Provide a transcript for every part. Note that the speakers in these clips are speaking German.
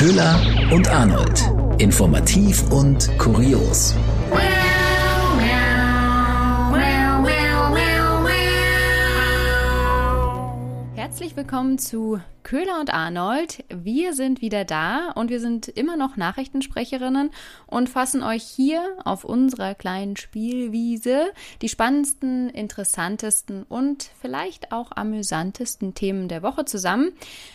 Köhler und Arnold. Informativ und kurios. Herzlich willkommen zu Köhler und Arnold. Wir sind wieder da und wir sind immer noch Nachrichtensprecherinnen und fassen euch hier auf unserer kleinen Spielwiese die spannendsten, interessantesten und vielleicht auch amüsantesten Themen der Woche zusammen.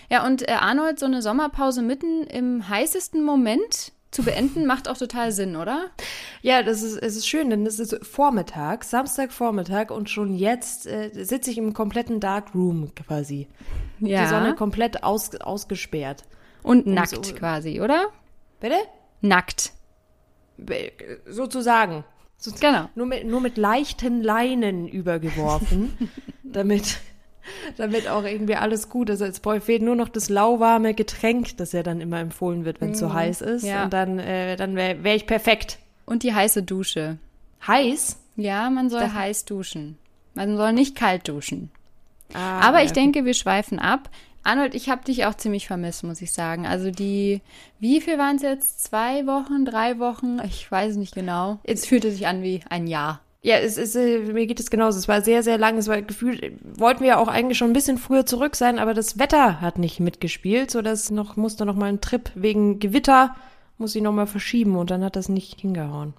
Ja, und äh, Arnold, so eine Sommerpause mitten im heißesten Moment zu beenden, macht auch total Sinn, oder? Ja, das ist, es ist schön, denn es ist Vormittag, Samstagvormittag und schon jetzt äh, sitze ich im kompletten Dark Room quasi. Ja. Die Sonne komplett aus, ausgesperrt. Und nackt so, quasi, oder? Bitte? Nackt. Sozusagen. So, genau. Nur mit, nur mit leichten Leinen übergeworfen, damit damit auch irgendwie alles gut ist. Jetzt fehlt nur noch das lauwarme Getränk, das ja dann immer empfohlen wird, wenn es mm, so heiß ist. Ja. Und dann, äh, dann wäre wär ich perfekt. Und die heiße Dusche. Heiß? Ja, man soll das heiß duschen. Man soll nicht kalt duschen. Ah, Aber ich denke, wir schweifen ab. Arnold, ich habe dich auch ziemlich vermisst, muss ich sagen. Also die, wie viel waren es jetzt? Zwei Wochen, drei Wochen? Ich weiß nicht genau. Es fühlte sich an wie ein Jahr. Ja, es ist, äh, mir geht es genauso. Es war sehr, sehr lang. Es war gefühlt, wollten wir ja auch eigentlich schon ein bisschen früher zurück sein, aber das Wetter hat nicht mitgespielt, so dass noch, musste noch mal ein Trip wegen Gewitter, muss ich noch mal verschieben und dann hat das nicht hingehauen.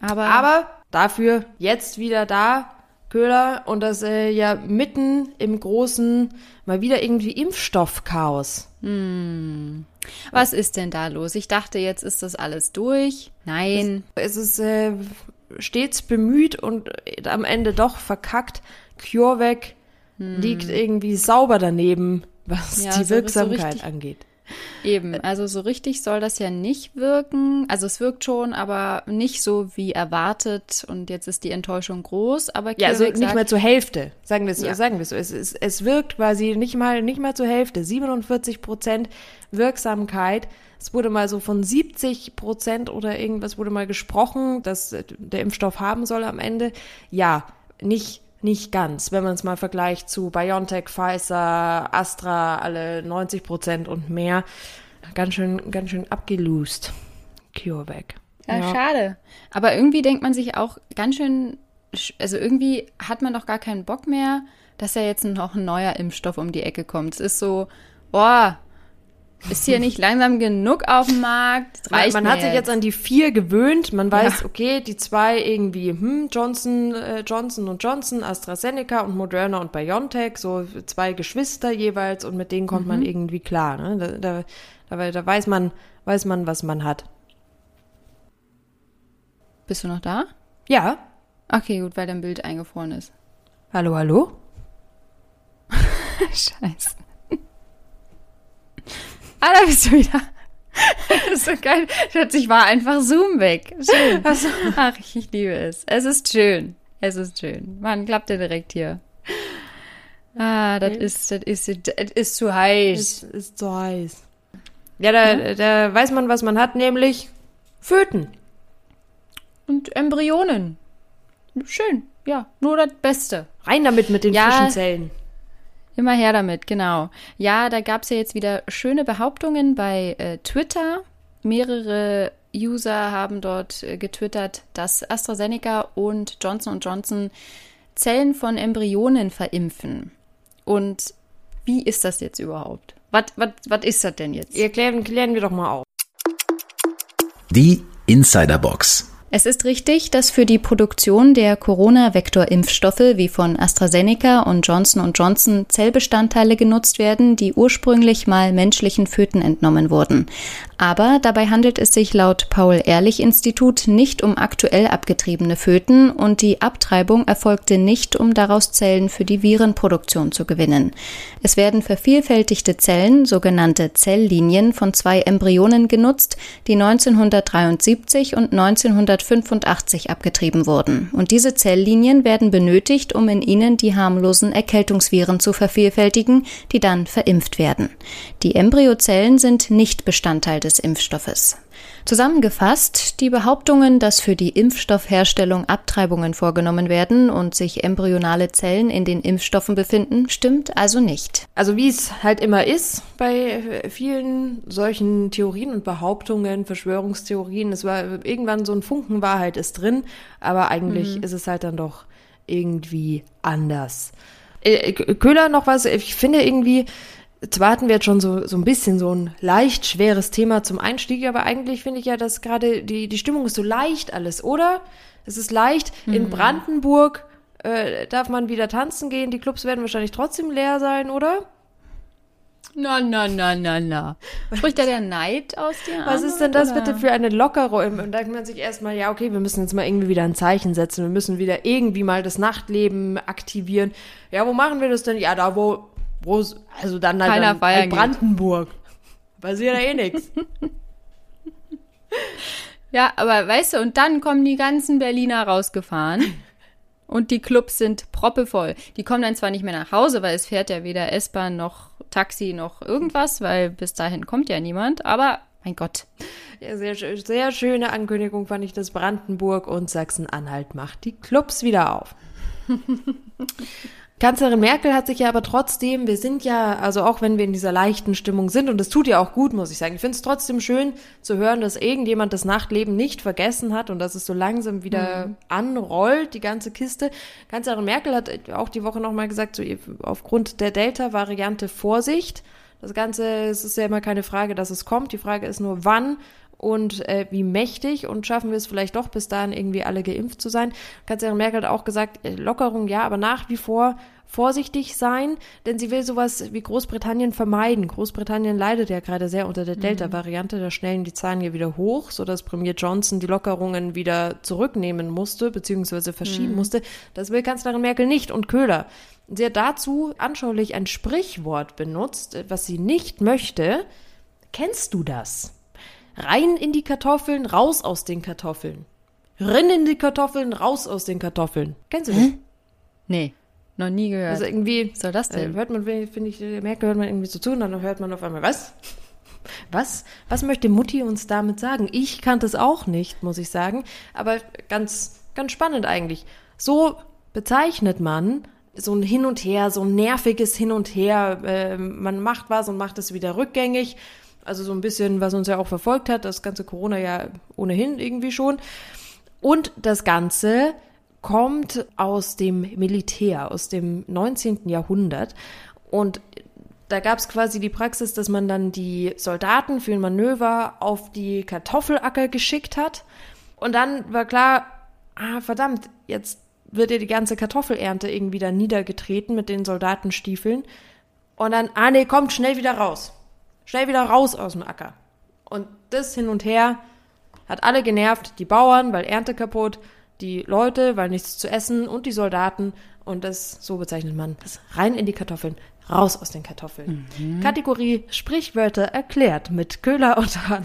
Aber, aber dafür jetzt wieder da, Köhler, und das äh, ja mitten im großen, mal wieder irgendwie Impfstoffchaos. Hm. Was ist denn da los? Ich dachte, jetzt ist das alles durch. Nein. Es, es ist äh, stets bemüht und am Ende doch verkackt. CureVac hm. liegt irgendwie sauber daneben, was ja, die so, Wirksamkeit so angeht. Eben, also so richtig soll das ja nicht wirken. Also es wirkt schon, aber nicht so wie erwartet und jetzt ist die Enttäuschung groß. Aber ja, also nicht mal zur Hälfte, sagen wir es ja. sagen wir so. Es, es, es wirkt quasi nicht mal, nicht mal zur Hälfte. 47 Prozent Wirksamkeit es wurde mal so von 70 Prozent oder irgendwas wurde mal gesprochen, dass der Impfstoff haben soll am Ende. Ja, nicht nicht ganz, wenn man es mal vergleicht zu BioNTech, Pfizer, Astra, alle 90 Prozent und mehr. Ganz schön, ganz schön abgelost. CureVac. Ja, ja, schade. Aber irgendwie denkt man sich auch ganz schön, also irgendwie hat man doch gar keinen Bock mehr, dass ja jetzt noch ein neuer Impfstoff um die Ecke kommt. Es ist so, boah, ist hier nicht langsam genug auf dem Markt? man, man hat sich jetzt an die vier gewöhnt. Man weiß, ja. okay, die zwei irgendwie, hm, Johnson, äh, Johnson und Johnson, AstraZeneca und Moderna und BioNTech, so zwei Geschwister jeweils und mit denen kommt mhm. man irgendwie klar. Ne? Da, da, da, da weiß man, weiß man, was man hat. Bist du noch da? Ja. Okay, gut, weil dein Bild eingefroren ist. Hallo, hallo? Scheiße. Ah, da bist du wieder. Das ist so geil. Plötzlich war einfach Zoom weg. Schön. Ach, ich liebe es. Es ist schön. Es ist schön. Man klappt ja direkt hier. Ah, das ist, das ist, das ist zu heiß. Das ist zu heiß. Ja, da, ja? da weiß man, was man hat, nämlich Föten. Und Embryonen. Schön, ja. Nur das Beste. Rein damit mit den ja, frischen Zellen. Immer her damit, genau. Ja, da gab es ja jetzt wieder schöne Behauptungen bei äh, Twitter. Mehrere User haben dort äh, getwittert, dass AstraZeneca und Johnson Johnson Zellen von Embryonen verimpfen. Und wie ist das jetzt überhaupt? Was ist das denn jetzt? Erklären, klären wir doch mal auf. Die Insiderbox. Es ist richtig, dass für die Produktion der Corona-Vektor-Impfstoffe wie von AstraZeneca und Johnson Johnson Zellbestandteile genutzt werden, die ursprünglich mal menschlichen Föten entnommen wurden. Aber dabei handelt es sich laut Paul-Ehrlich-Institut nicht um aktuell abgetriebene Föten und die Abtreibung erfolgte nicht, um daraus Zellen für die Virenproduktion zu gewinnen. Es werden vervielfältigte Zellen, sogenannte Zelllinien, von zwei Embryonen genutzt, die 1973 und 1985 abgetrieben wurden. Und diese Zelllinien werden benötigt, um in ihnen die harmlosen Erkältungsviren zu vervielfältigen, die dann verimpft werden. Die Embryozellen sind nicht Bestandteil des des Impfstoffes. Zusammengefasst, die Behauptungen, dass für die Impfstoffherstellung Abtreibungen vorgenommen werden und sich embryonale Zellen in den Impfstoffen befinden, stimmt also nicht. Also wie es halt immer ist bei vielen solchen Theorien und Behauptungen, Verschwörungstheorien, es war irgendwann so ein Funken Wahrheit ist drin, aber eigentlich mhm. ist es halt dann doch irgendwie anders. Äh, Köhler noch was, ich finde irgendwie, zwar hatten wir jetzt schon so, so ein bisschen so ein leicht schweres Thema zum Einstieg, aber eigentlich finde ich ja, dass gerade die, die Stimmung ist so leicht alles, oder? Es ist leicht. Mhm. In Brandenburg äh, darf man wieder tanzen gehen. Die Clubs werden wahrscheinlich trotzdem leer sein, oder? Na, na, na, na, na. Spricht da der Neid aus dir? Was ist denn das oder? bitte für eine Lockerung? Und da denkt man sich erstmal, ja, okay, wir müssen jetzt mal irgendwie wieder ein Zeichen setzen. Wir müssen wieder irgendwie mal das Nachtleben aktivieren. Ja, wo machen wir das denn? Ja, da, wo wo also dann halt Keiner dann, halt Brandenburg. Passiert ja eh nichts. Ja, aber weißt du, und dann kommen die ganzen Berliner rausgefahren und die Clubs sind proppevoll. Die kommen dann zwar nicht mehr nach Hause, weil es fährt ja weder S-Bahn noch Taxi noch irgendwas, weil bis dahin kommt ja niemand, aber mein Gott. Ja, sehr, sehr schöne Ankündigung fand ich, dass Brandenburg und Sachsen-Anhalt macht die Clubs wieder auf. Kanzlerin Merkel hat sich ja aber trotzdem, wir sind ja, also auch wenn wir in dieser leichten Stimmung sind, und es tut ja auch gut, muss ich sagen, ich finde es trotzdem schön zu hören, dass irgendjemand das Nachtleben nicht vergessen hat und dass es so langsam wieder mhm. anrollt, die ganze Kiste. Kanzlerin Merkel hat auch die Woche nochmal gesagt, so aufgrund der Delta-Variante Vorsicht. Das Ganze, es ist ja immer keine Frage, dass es kommt. Die Frage ist nur, wann und äh, wie mächtig und schaffen wir es vielleicht doch bis dahin irgendwie alle geimpft zu sein. Kanzlerin Merkel hat auch gesagt, äh, Lockerung ja, aber nach wie vor vorsichtig sein, denn sie will sowas wie Großbritannien vermeiden. Großbritannien leidet ja gerade sehr unter der mhm. Delta-Variante, da schnellen die Zahlen hier wieder hoch, sodass Premier Johnson die Lockerungen wieder zurücknehmen musste, beziehungsweise verschieben mhm. musste. Das will Kanzlerin Merkel nicht und Köhler. Sie hat dazu anschaulich ein Sprichwort benutzt, was sie nicht möchte. Kennst du das? Rein in die Kartoffeln, raus aus den Kartoffeln. Rin in die Kartoffeln, raus aus den Kartoffeln. Kennst du das? Hm? Nee, noch nie gehört. Also irgendwie. Was soll das denn? Äh, hört man, finde ich, merke, hört man irgendwie so zu und dann hört man auf einmal, was? Was? Was möchte Mutti uns damit sagen? Ich kannte es auch nicht, muss ich sagen. Aber ganz, ganz spannend eigentlich. So bezeichnet man so ein Hin und Her, so ein nerviges Hin und Her. Äh, man macht was und macht es wieder rückgängig. Also so ein bisschen, was uns ja auch verfolgt hat, das ganze Corona ja ohnehin irgendwie schon. Und das Ganze kommt aus dem Militär, aus dem 19. Jahrhundert. Und da gab es quasi die Praxis, dass man dann die Soldaten für ein Manöver auf die Kartoffelacker geschickt hat. Und dann war klar, ah, verdammt, jetzt wird ja die ganze Kartoffelernte irgendwie dann niedergetreten mit den Soldatenstiefeln. Und dann, ah nee, kommt schnell wieder raus. Schnell wieder raus aus dem Acker. Und das hin und her hat alle genervt, die Bauern, weil Ernte kaputt, die Leute, weil nichts zu essen und die Soldaten. Und das, so bezeichnet man das, rein in die Kartoffeln, raus aus den Kartoffeln. Mhm. Kategorie Sprichwörter erklärt mit Köhler und Hahn.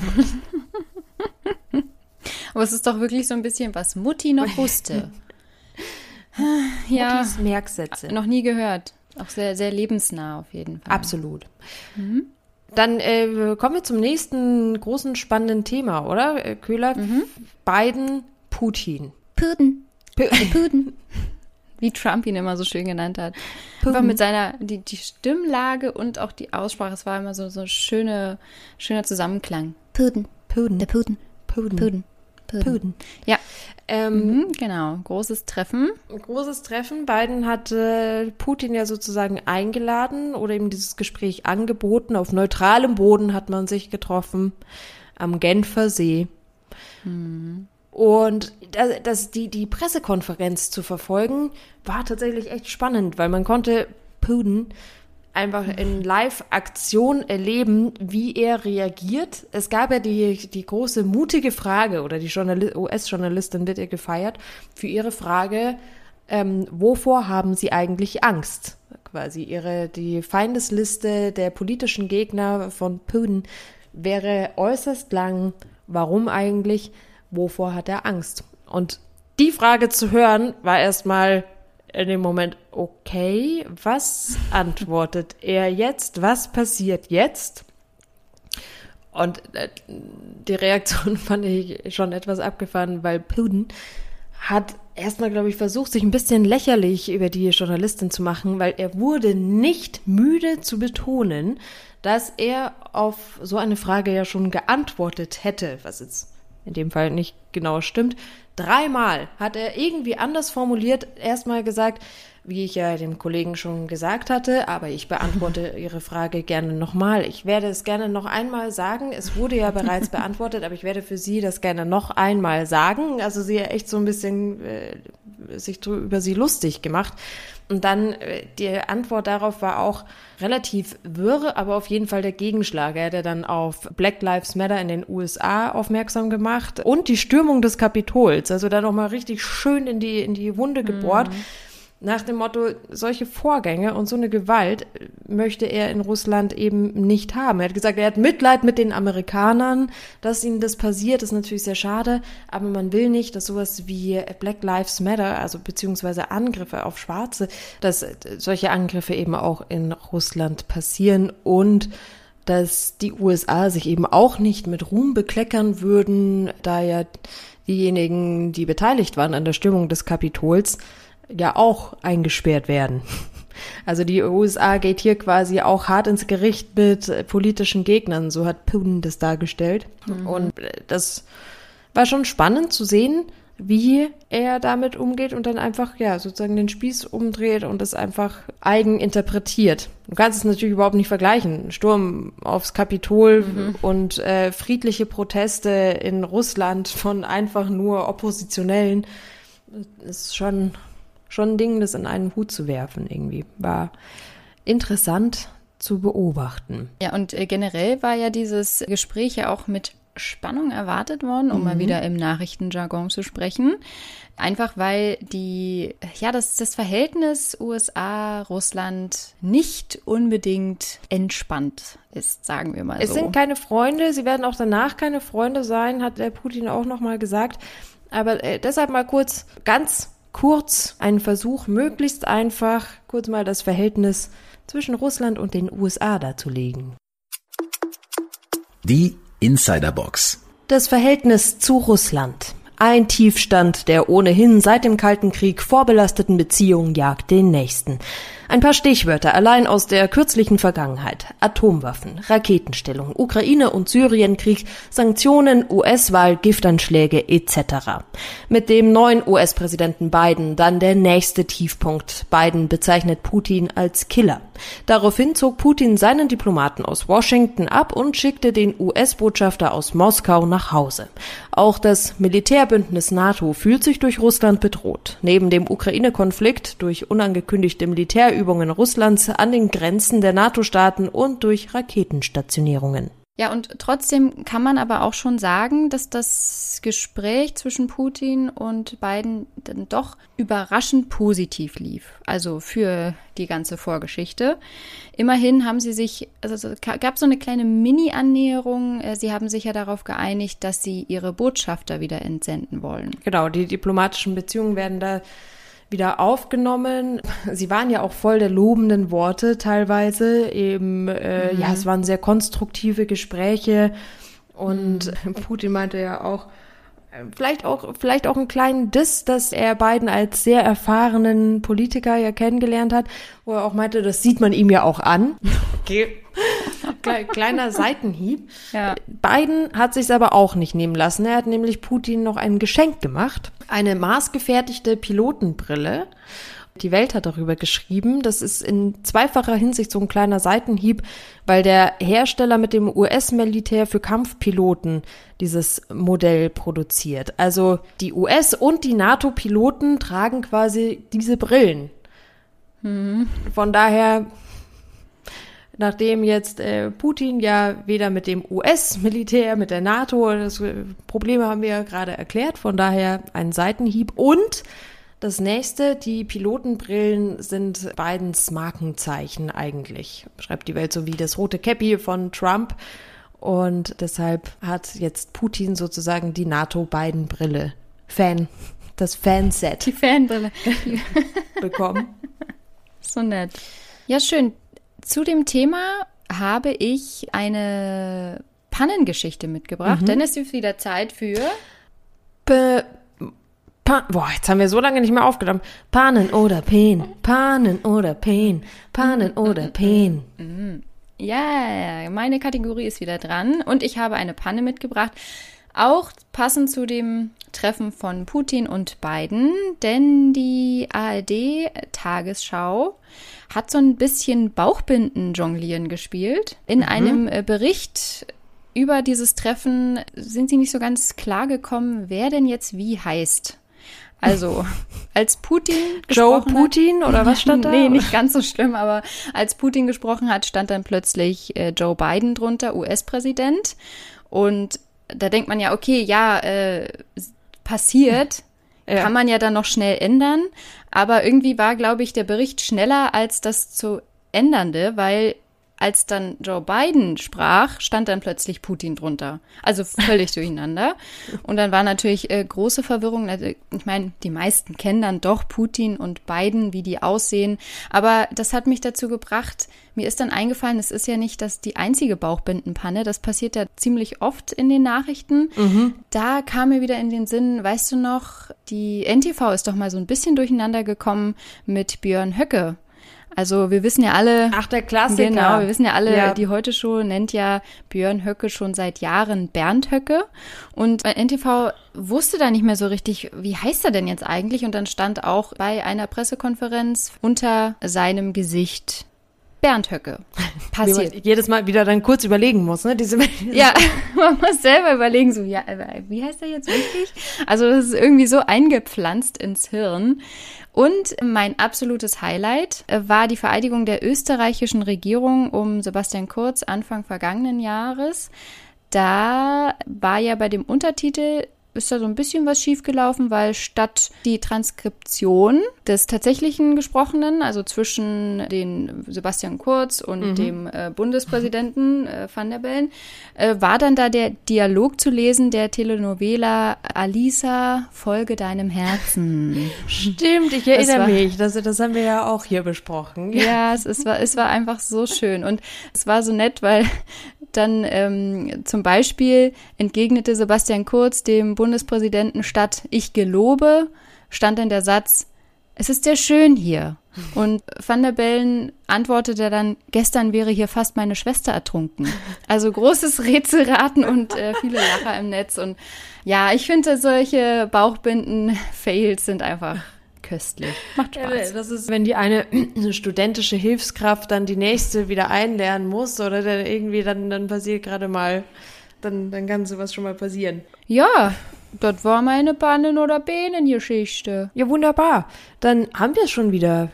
Aber es ist doch wirklich so ein bisschen, was Mutti noch wusste. ja. Muttis Merksätze. Noch nie gehört. Auch sehr, sehr lebensnah auf jeden Fall. Absolut. Mhm. Dann äh, kommen wir zum nächsten großen spannenden Thema, oder? Äh, Köhler, mhm. Biden, Putin. Putin. Putin. Wie Trump ihn immer so schön genannt hat. Putin. Einfach mit seiner, die, die Stimmlage und auch die Aussprache, es war immer so, so schöne, schöner Zusammenklang. Putin. Putin. Der Putin. Putin. Putin. Putin. Putin. Ja. Ähm, mhm, genau, großes Treffen. Großes Treffen. Biden hat äh, Putin ja sozusagen eingeladen oder ihm dieses Gespräch angeboten. Auf neutralem Boden hat man sich getroffen am Genfer See. Mhm. Und das, das, die, die Pressekonferenz zu verfolgen, war tatsächlich echt spannend, weil man konnte Putin einfach in Live-Aktion erleben, wie er reagiert. Es gab ja die, die große mutige Frage, oder die US-Journalistin wird ihr gefeiert, für ihre Frage, ähm, wovor haben sie eigentlich Angst? Quasi ihre, die Feindesliste der politischen Gegner von Putin wäre äußerst lang. Warum eigentlich? Wovor hat er Angst? Und die Frage zu hören, war erstmal in dem Moment, okay, was antwortet er jetzt? Was passiert jetzt? Und äh, die Reaktion fand ich schon etwas abgefahren, weil Putin hat erstmal, glaube ich, versucht, sich ein bisschen lächerlich über die Journalistin zu machen, weil er wurde nicht müde zu betonen, dass er auf so eine Frage ja schon geantwortet hätte, was jetzt in dem Fall nicht genau stimmt. Dreimal hat er irgendwie anders formuliert, erstmal gesagt, wie ich ja dem Kollegen schon gesagt hatte, aber ich beantworte Ihre Frage gerne nochmal. Ich werde es gerne noch einmal sagen. Es wurde ja bereits beantwortet, aber ich werde für Sie das gerne noch einmal sagen. Also sie hat echt so ein bisschen äh, sich über sie lustig gemacht. Und dann äh, die Antwort darauf war auch relativ wirr, aber auf jeden Fall der Gegenschlag. Er hat ja dann auf Black Lives Matter in den USA aufmerksam gemacht und die Stürmung des Kapitols. Also da nochmal richtig schön in die, in die Wunde gebohrt. Mhm nach dem Motto, solche Vorgänge und so eine Gewalt möchte er in Russland eben nicht haben. Er hat gesagt, er hat Mitleid mit den Amerikanern, dass ihnen das passiert, ist natürlich sehr schade, aber man will nicht, dass sowas wie Black Lives Matter, also beziehungsweise Angriffe auf Schwarze, dass solche Angriffe eben auch in Russland passieren und dass die USA sich eben auch nicht mit Ruhm bekleckern würden, da ja diejenigen, die beteiligt waren an der Stimmung des Kapitols, ja auch eingesperrt werden. Also die USA geht hier quasi auch hart ins Gericht mit politischen Gegnern, so hat Putin das dargestellt. Mhm. Und das war schon spannend zu sehen, wie er damit umgeht und dann einfach, ja, sozusagen den Spieß umdreht und es einfach eigen interpretiert. Du kannst es natürlich überhaupt nicht vergleichen. Sturm aufs Kapitol mhm. und äh, friedliche Proteste in Russland von einfach nur Oppositionellen ist schon schon ein Ding, das in einen Hut zu werfen irgendwie. War interessant zu beobachten. Ja, und äh, generell war ja dieses Gespräch ja auch mit Spannung erwartet worden, um mhm. mal wieder im Nachrichtenjargon zu sprechen. Einfach weil die, ja, das, das Verhältnis USA-Russland nicht unbedingt entspannt ist, sagen wir mal es so. Es sind keine Freunde, sie werden auch danach keine Freunde sein, hat der Putin auch nochmal gesagt. Aber äh, deshalb mal kurz ganz kurz einen Versuch, möglichst einfach kurz mal das Verhältnis zwischen Russland und den USA darzulegen. Die Insiderbox. Das Verhältnis zu Russland. Ein Tiefstand der ohnehin seit dem Kalten Krieg vorbelasteten Beziehungen jagt den nächsten. Ein paar Stichwörter allein aus der kürzlichen Vergangenheit. Atomwaffen, Raketenstellung, Ukraine- und Syrienkrieg, Sanktionen, US-Wahl, Giftanschläge etc. Mit dem neuen US-Präsidenten Biden dann der nächste Tiefpunkt. Biden bezeichnet Putin als Killer. Daraufhin zog Putin seinen Diplomaten aus Washington ab und schickte den US-Botschafter aus Moskau nach Hause. Auch das Militärbündnis NATO fühlt sich durch Russland bedroht. Neben dem Ukraine-Konflikt durch unangekündigte Militär Militärübungen Russlands an den Grenzen der NATO-Staaten und durch Raketenstationierungen. Ja, und trotzdem kann man aber auch schon sagen, dass das Gespräch zwischen Putin und Biden dann doch überraschend positiv lief. Also für die ganze Vorgeschichte. Immerhin haben sie sich, also es gab so eine kleine Mini-Annäherung. Äh, sie haben sich ja darauf geeinigt, dass sie ihre Botschafter wieder entsenden wollen. Genau, die diplomatischen Beziehungen werden da wieder aufgenommen. Sie waren ja auch voll der lobenden Worte teilweise. Eben, äh, mhm. ja, es waren sehr konstruktive Gespräche. Und mhm. Putin meinte ja auch, äh, vielleicht auch, vielleicht auch einen kleinen Diss, dass er beiden als sehr erfahrenen Politiker ja kennengelernt hat, wo er auch meinte, das sieht man ihm ja auch an. Okay. Kleiner Seitenhieb. Ja. Biden hat sich aber auch nicht nehmen lassen. Er hat nämlich Putin noch ein Geschenk gemacht. Eine maßgefertigte Pilotenbrille. Die Welt hat darüber geschrieben. Das ist in zweifacher Hinsicht so ein kleiner Seitenhieb, weil der Hersteller mit dem US-Militär für Kampfpiloten dieses Modell produziert. Also die US- und die NATO-Piloten tragen quasi diese Brillen. Mhm. Von daher nachdem jetzt äh, Putin ja weder mit dem US-Militär, mit der NATO, das äh, Probleme haben wir ja gerade erklärt, von daher ein Seitenhieb und das nächste, die Pilotenbrillen sind Bidens Markenzeichen eigentlich. Schreibt die Welt so wie das rote Käppi von Trump. Und deshalb hat jetzt Putin sozusagen die NATO-Biden-Brille Fan, das Fanset. Die Fanbrille. bekommen. So nett. Ja, schön. Zu dem Thema habe ich eine Pannengeschichte mitgebracht, Mhm. denn es ist wieder Zeit für Be pa Boah, jetzt haben wir so lange nicht mehr aufgenommen. Pannen oder Pen, Pannen oder Pen, Pannen oder Pen. Ja, meine Kategorie ist wieder dran und ich habe eine Panne mitgebracht. Auch passend zu dem Treffen von Putin und Biden, denn die ARD-Tagesschau hat so ein bisschen Bauchbinden-Jonglieren gespielt. In einem äh, Bericht über dieses Treffen sind sie nicht so ganz klar gekommen, wer denn jetzt wie heißt. Also, als Putin Joe gesprochen hat- Putin oder was stand da? Nee, nicht ganz so schlimm, aber als Putin gesprochen hat, stand dann plötzlich äh, Joe Biden drunter, US-Präsident. Und da denkt man ja, okay, ja, äh, passiert, Ja. kann man ja dann noch schnell ändern. Aber irgendwie war, glaube ich, der Bericht schneller als das zu ändernde, weil als dann Joe Biden sprach, stand dann plötzlich Putin drunter. Also völlig durcheinander. Und dann war natürlich äh, große Verwirrung. Also, Ich meine, die meisten kennen dann doch Putin und Biden, wie die aussehen. Aber das hat mich dazu gebracht, mir ist dann eingefallen, es ist ja nicht das die einzige Bauchbindenpanne. Das passiert ja ziemlich oft in den Nachrichten. Da kam mir wieder in den Sinn, weißt du noch, die NTV ist doch mal so ein bisschen durcheinander gekommen mit Björn Höcke. Also wir wissen ja alle, Ach, der Klassiker. Genau, wir wissen ja alle, Ja. die Heute Show nennt ja Björn Höcke schon seit Jahren Bernd Höcke. Und bei NTV wusste da nicht mehr so richtig, wie heißt er denn jetzt eigentlich? Und dann stand auch bei einer Pressekonferenz unter seinem Gesicht Bernd Höcke. Passiert. jedes Mal wieder dann kurz überlegen muss, ne? Diese, Ja, man muss selber überlegen, so, ja, wie heißt er jetzt wirklich? Also, das ist irgendwie so eingepflanzt ins Hirn. Und mein absolutes Highlight äh, war die Vereidigung der österreichischen Regierung um Sebastian Kurz Anfang vergangenen Jahres. Da war ja bei dem Untertitel ist da so ein bisschen was schiefgelaufen, weil statt die Transkription des tatsächlichen Gesprochenen, also zwischen den Sebastian Kurz und dem äh, Bundespräsidenten äh, Van der Bellen, äh, war dann da der Dialog zu lesen der Telenovela Alisa, folge deinem Herzen. Stimmt, ich erinnere war- mich. Das, das haben wir ja auch hier besprochen. Ja, es, es, war, es war einfach so schön. Und es war so nett, weil dann ähm, zum Beispiel entgegnete Sebastian Kurz dem Bundespräsidenten statt Ich gelobe, stand dann der Satz, es ist sehr schön hier. Und Van der Bellen antwortete dann, gestern wäre hier fast meine Schwester ertrunken. Also großes Rätselraten und äh, viele Lacher im Netz. Und ja, ich finde, solche Bauchbinden-Fails sind einfach köstlich. Macht Spaß. Das ist, wenn die eine studentische Hilfskraft dann die nächste wieder einlernen muss oder dann irgendwie dann, dann passiert gerade mal, dann, dann kann sowas schon mal passieren. Ja, das war meine Bannen- oder Bähnengeschichte. Ja, wunderbar. Dann haben wir es schon wieder.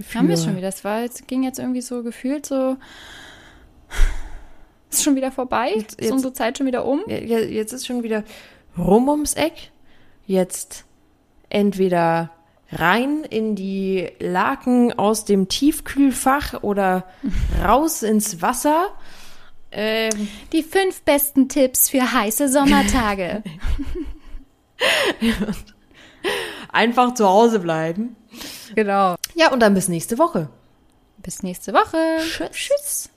Für Haben wir es schon wieder. Das war jetzt, ging jetzt irgendwie so gefühlt so. Ist schon wieder vorbei? Jetzt- ist unsere Zeit schon wieder um? Jetzt ist schon wieder rum ums Eck. Jetzt entweder rein in die Laken aus dem Tiefkühlfach oder raus ins Wasser. Ähm, Die fünf besten Tipps für heiße Sommertage. einfach zu Hause bleiben. genau. Ja, und dann bis nächste Woche. Bis nächste Woche. Tschüss. Tschüss.